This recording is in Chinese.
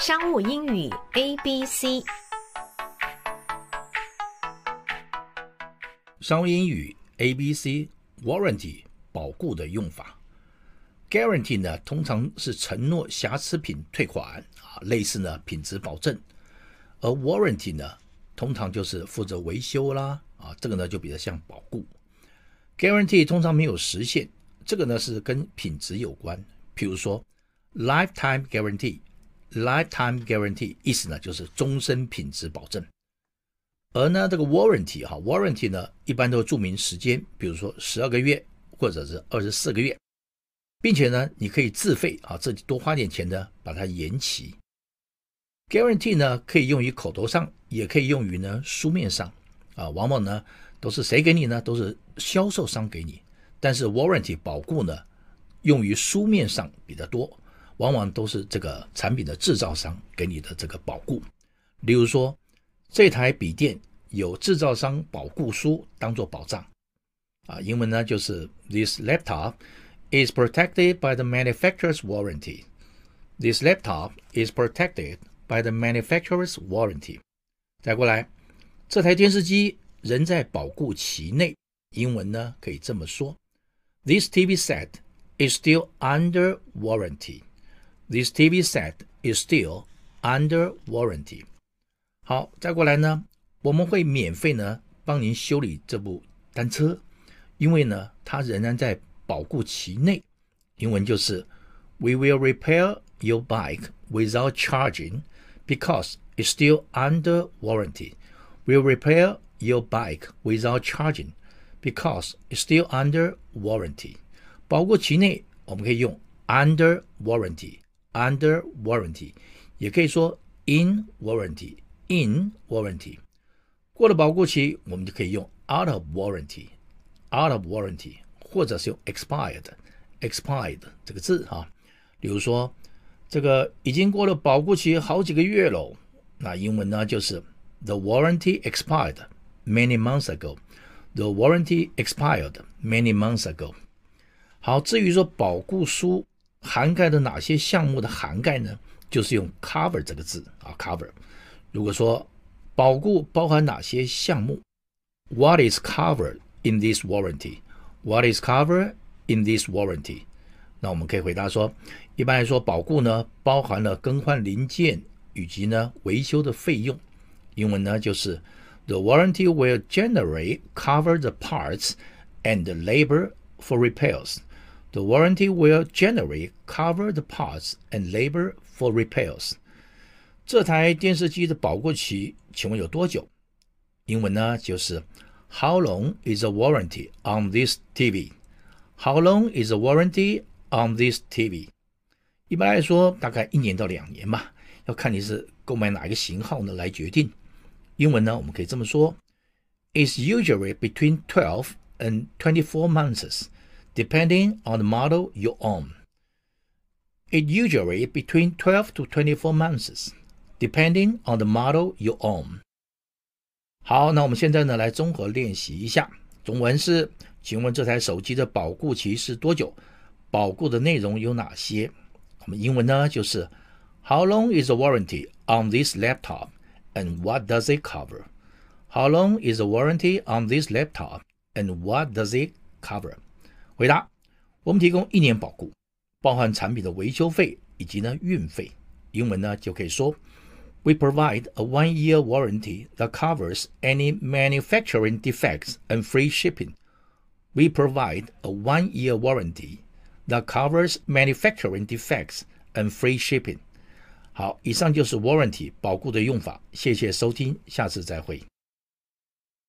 商务英语 A B C，商务英语 A B C，warranty 保固的用法。Guarantee 呢，通常是承诺瑕疵品退款啊，类似呢品质保证。而 warranty 呢，通常就是负责维修啦啊，这个呢就比较像保固。Guarantee 通常没有时限，这个呢是跟品质有关。譬如说 lifetime guarantee。Lifetime guarantee 意思呢就是终身品质保证，而呢这个 warranty 哈 warranty 呢一般都注明时间，比如说十二个月或者是二十四个月，并且呢你可以自费啊自己多花点钱呢把它延期。Guarantee 呢可以用于口头上，也可以用于呢书面上啊，往往呢都是谁给你呢？都是销售商给你，但是 warranty 保固呢用于书面上比较多。往往都是这个产品的制造商给你的这个保固，例如说，这台笔电有制造商保固书当做保障，啊，英文呢就是 This laptop is protected by the manufacturer's warranty. This laptop is protected by the manufacturer's warranty. 再过来，这台电视机仍在保固期内，英文呢可以这么说：This TV set is still under warranty. This TV set is still under warranty. 好，再过来呢，我们会免费呢帮您修理这部单车，因为呢它仍然在保固期内。英文就是 We will repair your bike without charging because it's still under warranty. We'll repair your bike without charging because it's still under warranty. 保固期内我们可以用 under warranty。 Under warranty，也可以说 in warranty，in warranty。过了保固期，我们就可以用 out of warranty，out of warranty，或者是用 expired，expired 这个字哈。比如说，这个已经过了保固期好几个月了，那英文呢就是 The warranty expired many months ago。The warranty expired many months ago。好，至于说保固书。涵盖的哪些项目的涵盖呢？就是用 cover 这个字啊，cover。如果说保固包含哪些项目？What is covered in this warranty？What is covered in this warranty？那我们可以回答说，一般来说，保固呢包含了更换零件以及呢维修的费用。英文呢就是 The warranty will generally cover the parts and labor for repairs。The warranty will generally cover the parts and labor for repairs。这台电视机的保固期，请问有多久？英文呢就是 How long is the warranty on this TV？How long is the warranty on this TV？一般来说，大概一年到两年吧，要看你是购买哪一个型号呢来决定。英文呢，我们可以这么说：It's usually between twelve and twenty-four months。 Depending on the model you own, it usually between 12 to 24 months. Depending on the model you own. 好，那我们现在呢来综合练习一下。中文是，请问这台手机的保固期是多久？保固的内容有哪些？我们英文呢就是 How long is the warranty on this laptop and what does it cover? How long is the warranty on this laptop and what does it cover? 回答：我们提供一年保固，包含产品的维修费以及呢运费。英文呢就可以说：We provide a one-year warranty that covers any manufacturing defects and free shipping. We provide a one-year warranty that covers manufacturing defects and free shipping. 好，以上就是 warranty 保固的用法。谢谢收听，下次再会。